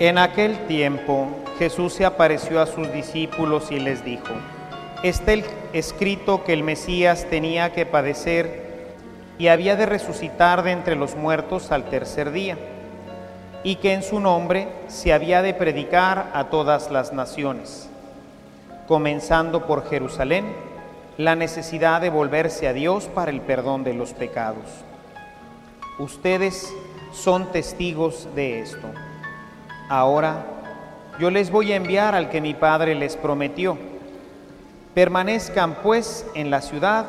En aquel tiempo Jesús se apareció a sus discípulos y les dijo, está escrito que el Mesías tenía que padecer y había de resucitar de entre los muertos al tercer día, y que en su nombre se había de predicar a todas las naciones, comenzando por Jerusalén, la necesidad de volverse a Dios para el perdón de los pecados. Ustedes son testigos de esto. Ahora yo les voy a enviar al que mi Padre les prometió. Permanezcan pues en la ciudad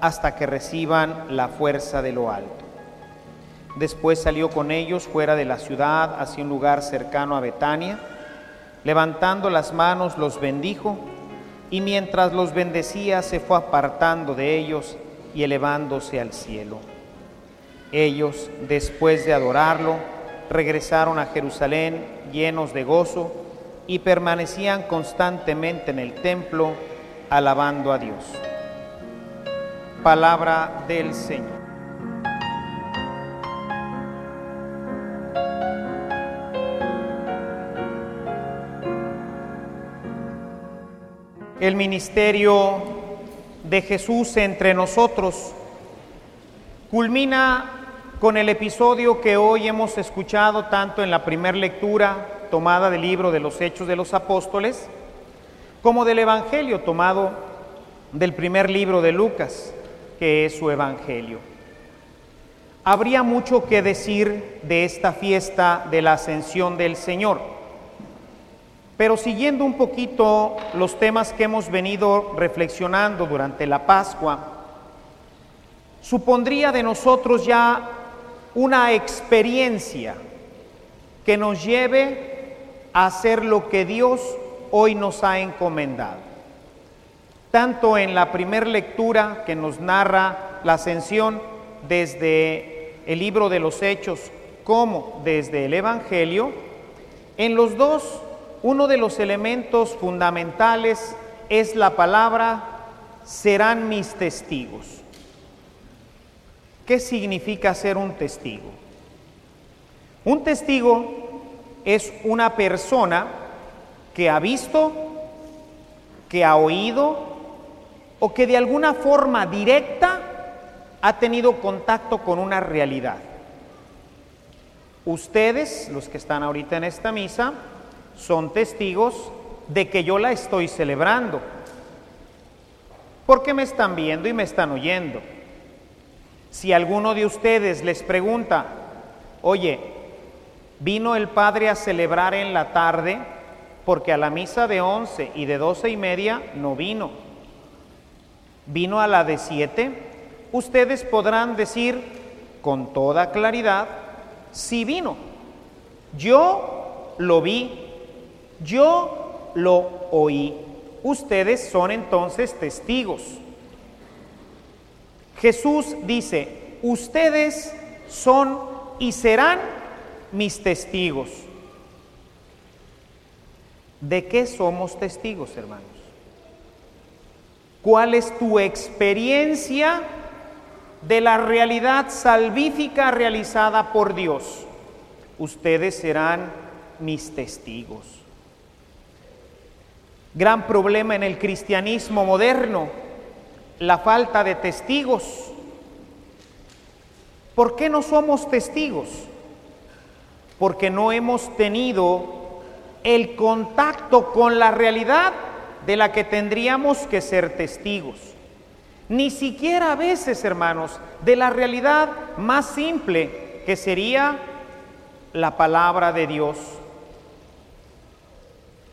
hasta que reciban la fuerza de lo alto. Después salió con ellos fuera de la ciudad hacia un lugar cercano a Betania. Levantando las manos los bendijo y mientras los bendecía se fue apartando de ellos y elevándose al cielo. Ellos, después de adorarlo, regresaron a Jerusalén llenos de gozo y permanecían constantemente en el templo alabando a Dios. Palabra del Señor. El ministerio de Jesús entre nosotros culmina con el episodio que hoy hemos escuchado tanto en la primera lectura tomada del libro de los Hechos de los Apóstoles, como del Evangelio tomado del primer libro de Lucas, que es su Evangelio. Habría mucho que decir de esta fiesta de la ascensión del Señor, pero siguiendo un poquito los temas que hemos venido reflexionando durante la Pascua, supondría de nosotros ya una experiencia que nos lleve a hacer lo que Dios hoy nos ha encomendado. Tanto en la primera lectura que nos narra la ascensión desde el libro de los Hechos como desde el Evangelio, en los dos uno de los elementos fundamentales es la palabra serán mis testigos. ¿Qué significa ser un testigo? Un testigo es una persona que ha visto, que ha oído o que de alguna forma directa ha tenido contacto con una realidad. Ustedes, los que están ahorita en esta misa, son testigos de que yo la estoy celebrando, porque me están viendo y me están oyendo. Si alguno de ustedes les pregunta, oye, ¿vino el Padre a celebrar en la tarde? Porque a la misa de once y de doce y media no vino. ¿Vino a la de siete? Ustedes podrán decir con toda claridad, si vino. Yo lo vi, yo lo oí. Ustedes son entonces testigos. Jesús dice, ustedes son y serán mis testigos. ¿De qué somos testigos, hermanos? ¿Cuál es tu experiencia de la realidad salvífica realizada por Dios? Ustedes serán mis testigos. Gran problema en el cristianismo moderno la falta de testigos. ¿Por qué no somos testigos? Porque no hemos tenido el contacto con la realidad de la que tendríamos que ser testigos. Ni siquiera a veces, hermanos, de la realidad más simple, que sería la palabra de Dios.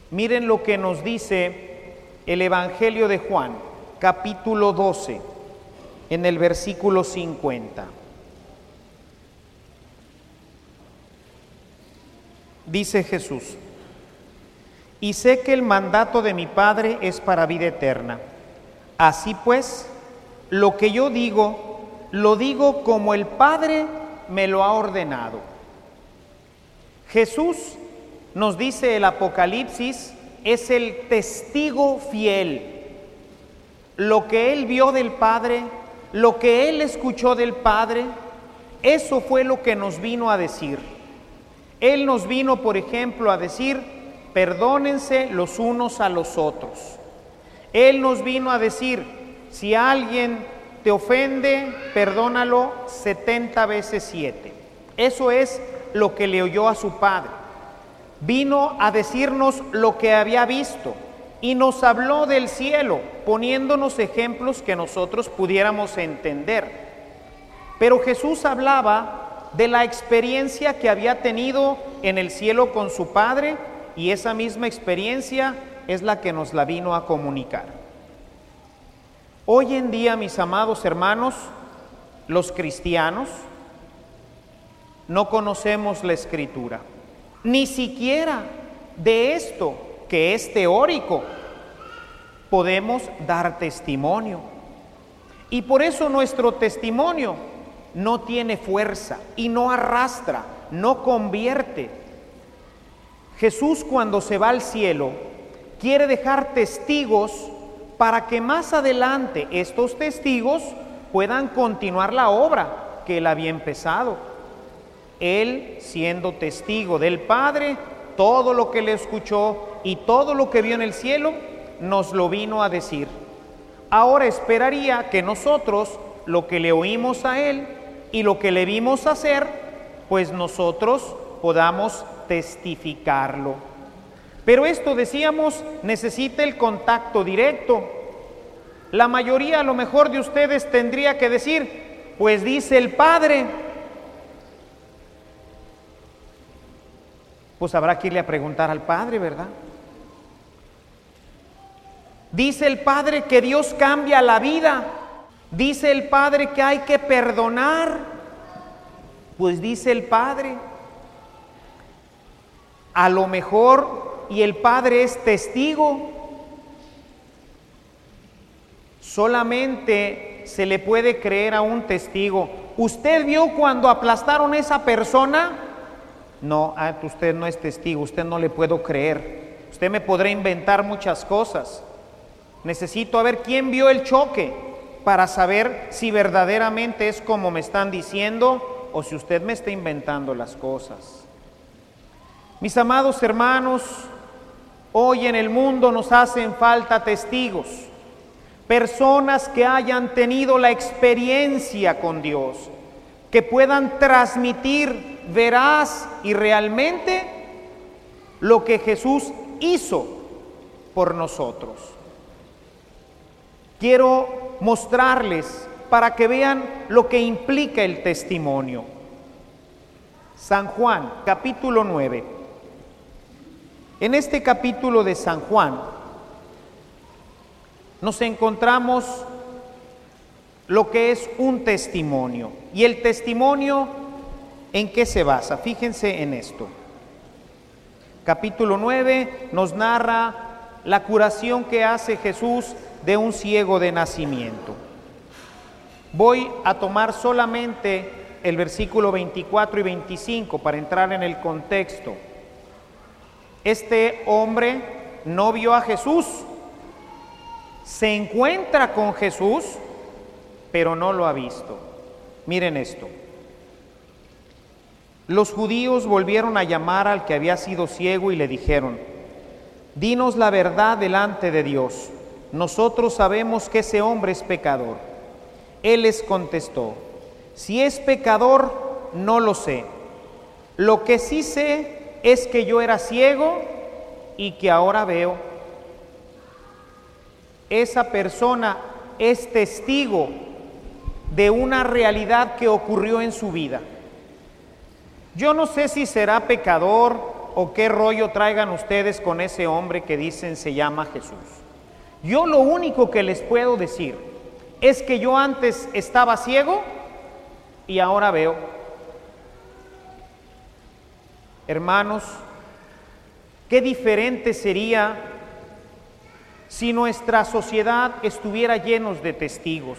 Miren lo que nos dice el Evangelio de Juan, capítulo 12, en el versículo 50. Dice Jesús, y sé que el mandato de mi Padre es para vida eterna. Así pues, lo que yo digo, lo digo como el Padre me lo ha ordenado. Jesús, nos dice el Apocalipsis, es el testigo fiel. Lo que él vio del Padre, lo que él escuchó del Padre, eso fue lo que nos vino a decir. Él nos vino, por ejemplo, a decir, perdónense los unos a los otros. Él nos vino a decir, si alguien te ofende, perdónalo 70 veces 7. Eso es lo que le oyó a su padre. Vino a decirnos lo que había visto y nos habló del cielo, poniéndonos ejemplos que nosotros pudiéramos entender. Pero Jesús hablaba de la experiencia que había tenido en el cielo con su Padre y esa misma experiencia es la que nos la vino a comunicar. Hoy en día, mis amados hermanos, los cristianos no conocemos la escritura, ni siquiera de esto que es teórico podemos dar testimonio. Y por eso nuestro testimonio no tiene fuerza y no arrastra, no convierte. Jesús cuando se va al cielo quiere dejar testigos para que más adelante estos testigos puedan continuar la obra que él había empezado. Él siendo testigo del Padre, todo lo que le escuchó y todo lo que vio en el cielo, nos lo vino a decir. Ahora esperaría que nosotros lo que le oímos a Él y lo que le vimos hacer, pues nosotros podamos testificarlo. Pero esto, decíamos, necesita el contacto directo. La mayoría a lo mejor de ustedes tendría que decir, pues dice el Padre. Pues habrá que irle a preguntar al Padre, ¿verdad? Dice el Padre que Dios cambia la vida. Dice el Padre que hay que perdonar. Pues dice el Padre. A lo mejor, y el Padre es testigo, solamente se le puede creer a un testigo. ¿Usted vio cuando aplastaron a esa persona? No, ah, usted no es testigo, usted no le puedo creer. Usted me podrá inventar muchas cosas. Necesito ver quién vio el choque para saber si verdaderamente es como me están diciendo o si usted me está inventando las cosas. Mis amados hermanos, hoy en el mundo nos hacen falta testigos, personas que hayan tenido la experiencia con Dios, que puedan transmitir veraz y realmente lo que Jesús hizo por nosotros. Quiero mostrarles para que vean lo que implica el testimonio. San Juan, capítulo 9. En este capítulo de San Juan nos encontramos lo que es un testimonio. ¿Y el testimonio en qué se basa? Fíjense en esto. Capítulo 9 nos narra la curación que hace Jesús de un ciego de nacimiento. Voy a tomar solamente el versículo 24 y 25 para entrar en el contexto. Este hombre no vio a Jesús, se encuentra con Jesús, pero no lo ha visto. Miren esto. Los judíos volvieron a llamar al que había sido ciego y le dijeron, dinos la verdad delante de Dios nosotros sabemos que ese hombre es pecador. Él les contestó, si es pecador, no lo sé. Lo que sí sé es que yo era ciego y que ahora veo. Esa persona es testigo de una realidad que ocurrió en su vida. Yo no sé si será pecador o qué rollo traigan ustedes con ese hombre que dicen se llama Jesús. Yo lo único que les puedo decir es que yo antes estaba ciego y ahora veo. Hermanos, qué diferente sería si nuestra sociedad estuviera llenos de testigos.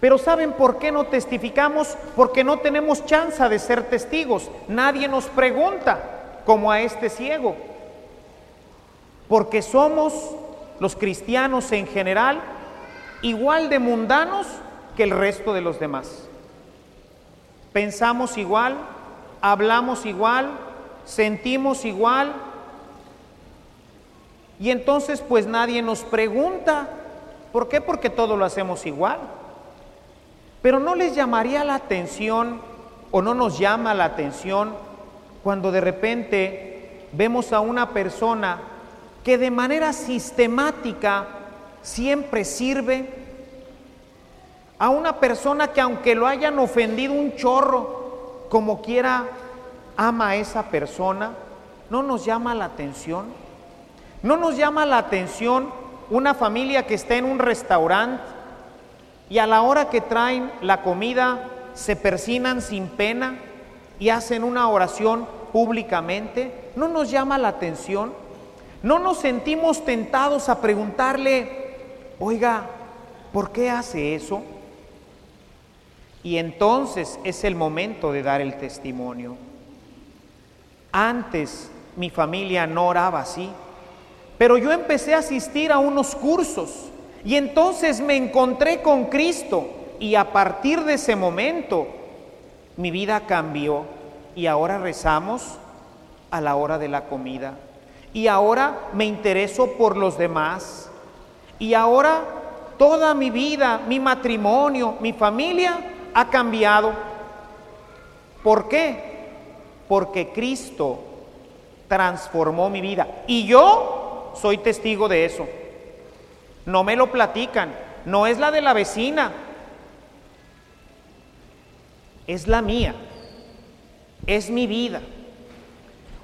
Pero ¿saben por qué no testificamos? Porque no tenemos chance de ser testigos. Nadie nos pregunta como a este ciego. Porque somos los cristianos en general igual de mundanos que el resto de los demás. Pensamos igual, hablamos igual, sentimos igual. Y entonces pues nadie nos pregunta. ¿Por qué? Porque todo lo hacemos igual. Pero no les llamaría la atención o no nos llama la atención cuando de repente vemos a una persona que de manera sistemática siempre sirve, a una persona que aunque lo hayan ofendido un chorro, como quiera, ama a esa persona, no nos llama la atención. No nos llama la atención una familia que está en un restaurante y a la hora que traen la comida se persinan sin pena y hacen una oración públicamente, ¿no nos llama la atención? ¿No nos sentimos tentados a preguntarle, oiga, ¿por qué hace eso? Y entonces es el momento de dar el testimonio. Antes mi familia no oraba así, pero yo empecé a asistir a unos cursos y entonces me encontré con Cristo y a partir de ese momento mi vida cambió y ahora rezamos a la hora de la comida. Y ahora me intereso por los demás. Y ahora toda mi vida, mi matrimonio, mi familia ha cambiado. ¿Por qué? Porque Cristo transformó mi vida. Y yo soy testigo de eso. No me lo platican. No es la de la vecina. Es la mía. Es mi vida.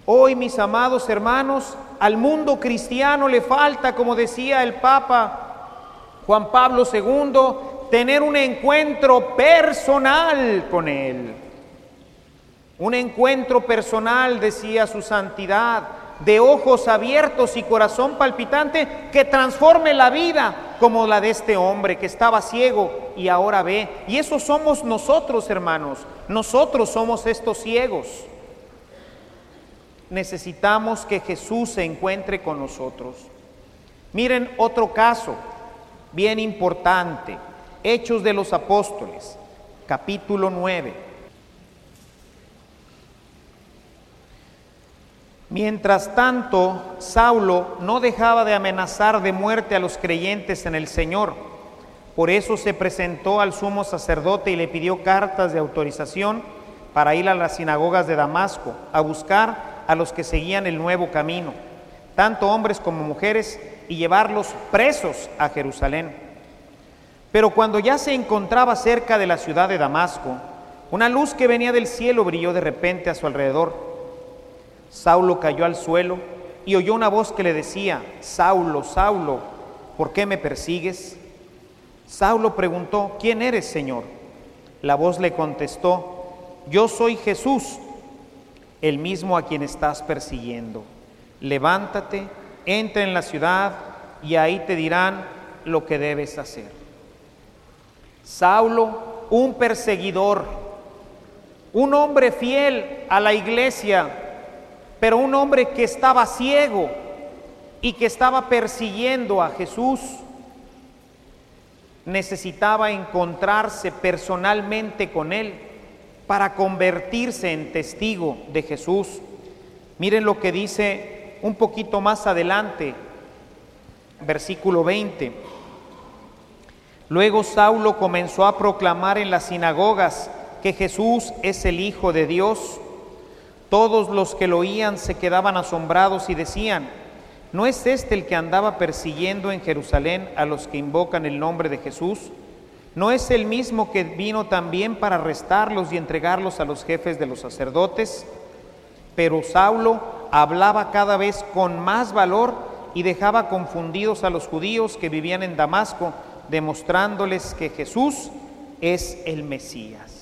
Hoy, mis amados hermanos, al mundo cristiano le falta, como decía el Papa Juan Pablo II, tener un encuentro personal con Él. Un encuentro personal, decía su santidad, de ojos abiertos y corazón palpitante que transforme la vida como la de este hombre que estaba ciego y ahora ve. Y eso somos nosotros, hermanos. Nosotros somos estos ciegos. Necesitamos que Jesús se encuentre con nosotros. Miren otro caso bien importante. Hechos de los Apóstoles, capítulo 9. Mientras tanto, Saulo no dejaba de amenazar de muerte a los creyentes en el Señor. Por eso se presentó al sumo sacerdote y le pidió cartas de autorización para ir a las sinagogas de Damasco a buscar a los que seguían el nuevo camino, tanto hombres como mujeres, y llevarlos presos a Jerusalén. Pero cuando ya se encontraba cerca de la ciudad de Damasco, una luz que venía del cielo brilló de repente a su alrededor Saulo cayó al suelo y oyó una voz que le decía, Saulo, Saulo, ¿por qué me persigues? Saulo preguntó, ¿quién eres, Señor? La voz le contestó, yo soy Jesús, el mismo a quien estás persiguiendo. Levántate, entra en la ciudad y ahí te dirán lo que debes hacer. Saulo, un perseguidor, un hombre fiel a la iglesia, pero un hombre que estaba ciego y que estaba persiguiendo a Jesús necesitaba encontrarse personalmente con él para convertirse en testigo de Jesús. Miren lo que dice un poquito más adelante, versículo 20. Luego Saulo comenzó a proclamar en las sinagogas que Jesús es el Hijo de Dios todos los que lo oían se quedaban asombrados y decían, ¿no es este el que andaba persiguiendo en Jerusalén a los que invocan el nombre de Jesús? ¿No es el mismo que vino también para arrestarlos y entregarlos a los jefes de los sacerdotes? Pero Saulo hablaba cada vez con más valor y dejaba confundidos a los judíos que vivían en Damasco, demostrándoles que Jesús es el Mesías.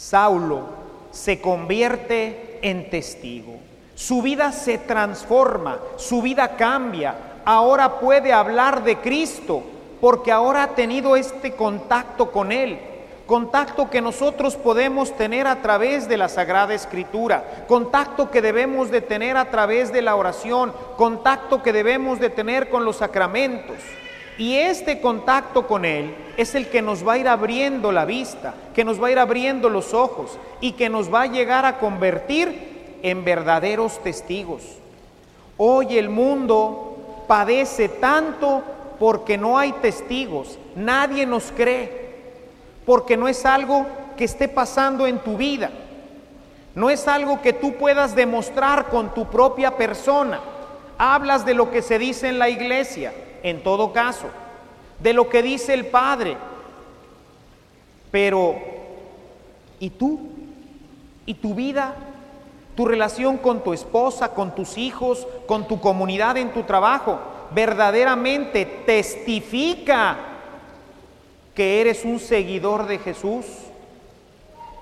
Saulo se convierte en testigo. Su vida se transforma, su vida cambia. Ahora puede hablar de Cristo porque ahora ha tenido este contacto con Él contacto que nosotros podemos tener a través de la Sagrada Escritura, contacto que debemos de tener a través de la oración, contacto que debemos de tener con los sacramentos. Y este contacto con Él es el que nos va a ir abriendo la vista, que nos va a ir abriendo los ojos y que nos va a llegar a convertir en verdaderos testigos. Hoy el mundo padece tanto porque no hay testigos, nadie nos cree porque no es algo que esté pasando en tu vida. No es algo que tú puedas demostrar con tu propia persona. Hablas de lo que se dice en la iglesia, en todo caso, de lo que dice el Padre. Pero, ¿y tú? ¿Y tu vida? ¿Tu relación con tu esposa, con tus hijos, con tu comunidad en tu trabajo? ¿Verdaderamente testifica que eres un seguidor de Jesús,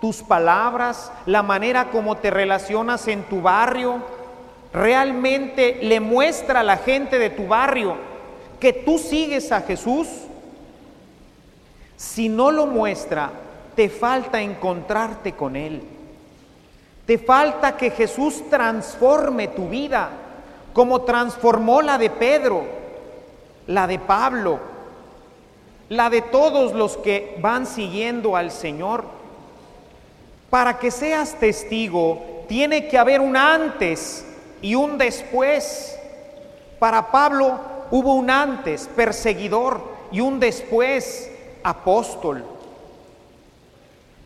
tus palabras, la manera como te relacionas en tu barrio, realmente le muestra a la gente de tu barrio que tú sigues a Jesús. Si no lo muestra, te falta encontrarte con Él. Te falta que Jesús transforme tu vida, como transformó la de Pedro, la de Pablo, la de todos los que van siguiendo al Señor. Para que seas testigo, tiene que haber un antes y un después. Para Pablo hubo un antes, perseguidor, y un después, apóstol.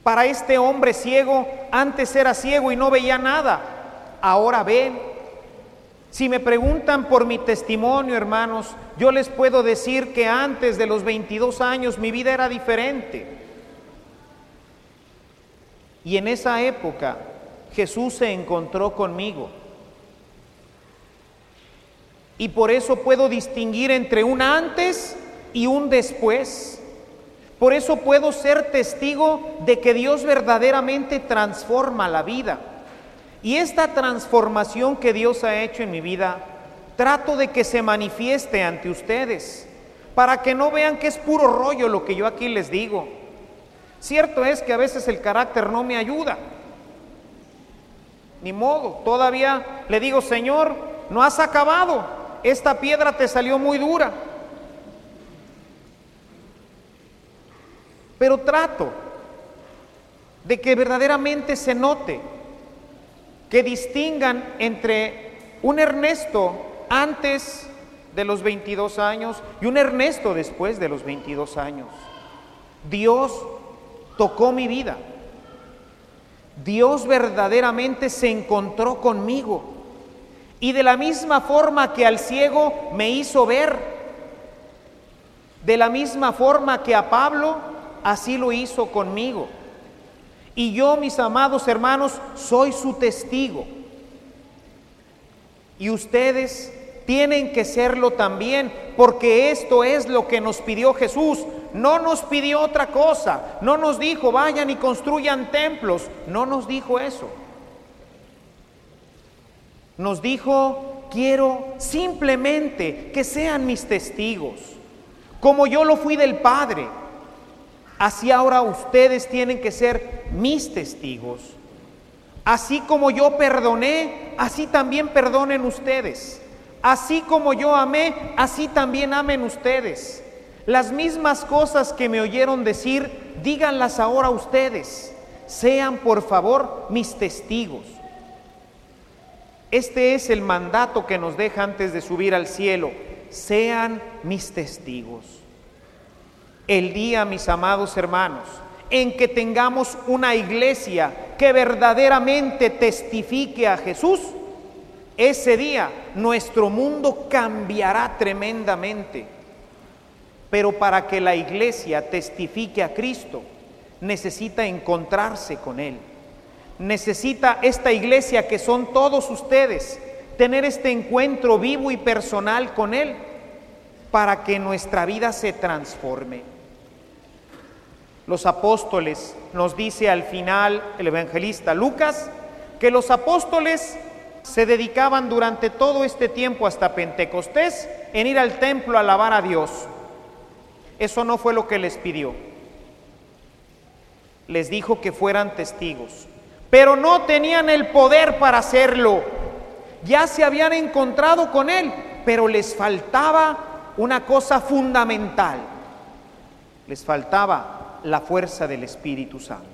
Para este hombre ciego, antes era ciego y no veía nada, ahora ve. Si me preguntan por mi testimonio, hermanos, yo les puedo decir que antes de los 22 años mi vida era diferente. Y en esa época Jesús se encontró conmigo. Y por eso puedo distinguir entre un antes y un después. Por eso puedo ser testigo de que Dios verdaderamente transforma la vida. Y esta transformación que Dios ha hecho en mi vida, trato de que se manifieste ante ustedes, para que no vean que es puro rollo lo que yo aquí les digo. Cierto es que a veces el carácter no me ayuda. Ni modo, todavía le digo, Señor, no has acabado, esta piedra te salió muy dura. Pero trato de que verdaderamente se note que distingan entre un Ernesto antes de los 22 años y un Ernesto después de los 22 años. Dios tocó mi vida. Dios verdaderamente se encontró conmigo. Y de la misma forma que al ciego me hizo ver, de la misma forma que a Pablo, así lo hizo conmigo. Y yo, mis amados hermanos, soy su testigo. Y ustedes tienen que serlo también, porque esto es lo que nos pidió Jesús. No nos pidió otra cosa, no nos dijo vayan y construyan templos, no nos dijo eso. Nos dijo, quiero simplemente que sean mis testigos, como yo lo fui del Padre. Así ahora ustedes tienen que ser mis testigos. Así como yo perdoné, así también perdonen ustedes. Así como yo amé, así también amen ustedes. Las mismas cosas que me oyeron decir, díganlas ahora ustedes. Sean por favor mis testigos. Este es el mandato que nos deja antes de subir al cielo. Sean mis testigos el día, mis amados hermanos, en que tengamos una iglesia que verdaderamente testifique a Jesús, ese día nuestro mundo cambiará tremendamente. Pero para que la iglesia testifique a Cristo, necesita encontrarse con Él. Necesita esta iglesia que son todos ustedes, tener este encuentro vivo y personal con Él para que nuestra vida se transforme. Los apóstoles, nos dice al final el evangelista Lucas, que los apóstoles se dedicaban durante todo este tiempo hasta Pentecostés en ir al templo a alabar a Dios. Eso no fue lo que les pidió. Les dijo que fueran testigos, pero no tenían el poder para hacerlo. Ya se habían encontrado con Él, pero les faltaba una cosa fundamental. Les faltaba la fuerza del Espíritu Santo.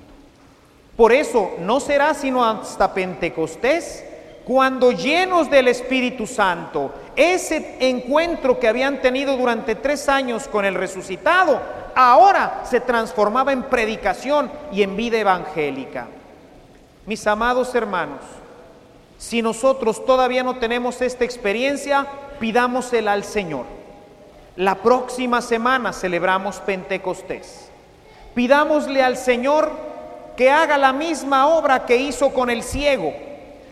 Por eso no será sino hasta Pentecostés cuando llenos del Espíritu Santo, ese encuentro que habían tenido durante tres años con el resucitado, ahora se transformaba en predicación y en vida evangélica. Mis amados hermanos, si nosotros todavía no tenemos esta experiencia, pidámosela al Señor. La próxima semana celebramos Pentecostés. Pidámosle al Señor que haga la misma obra que hizo con el ciego,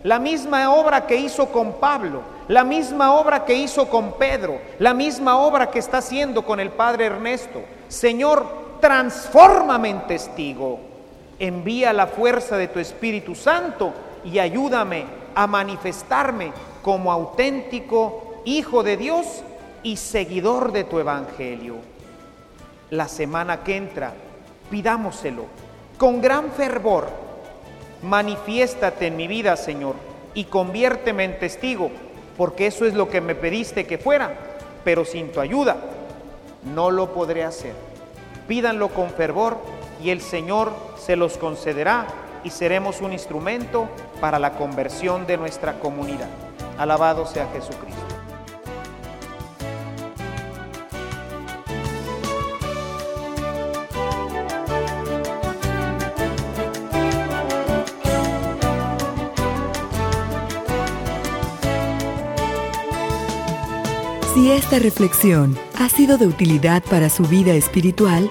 la misma obra que hizo con Pablo, la misma obra que hizo con Pedro, la misma obra que está haciendo con el Padre Ernesto. Señor, transfórmame en testigo. Envía la fuerza de tu Espíritu Santo y ayúdame a manifestarme como auténtico Hijo de Dios y seguidor de tu Evangelio. La semana que entra, pidámoselo con gran fervor. Manifiéstate en mi vida, Señor, y conviérteme en testigo, porque eso es lo que me pediste que fuera, pero sin tu ayuda no lo podré hacer. Pídanlo con fervor y el Señor se los concederá y seremos un instrumento para la conversión de nuestra comunidad. Alabado sea Jesucristo. Si esta reflexión ha sido de utilidad para su vida espiritual,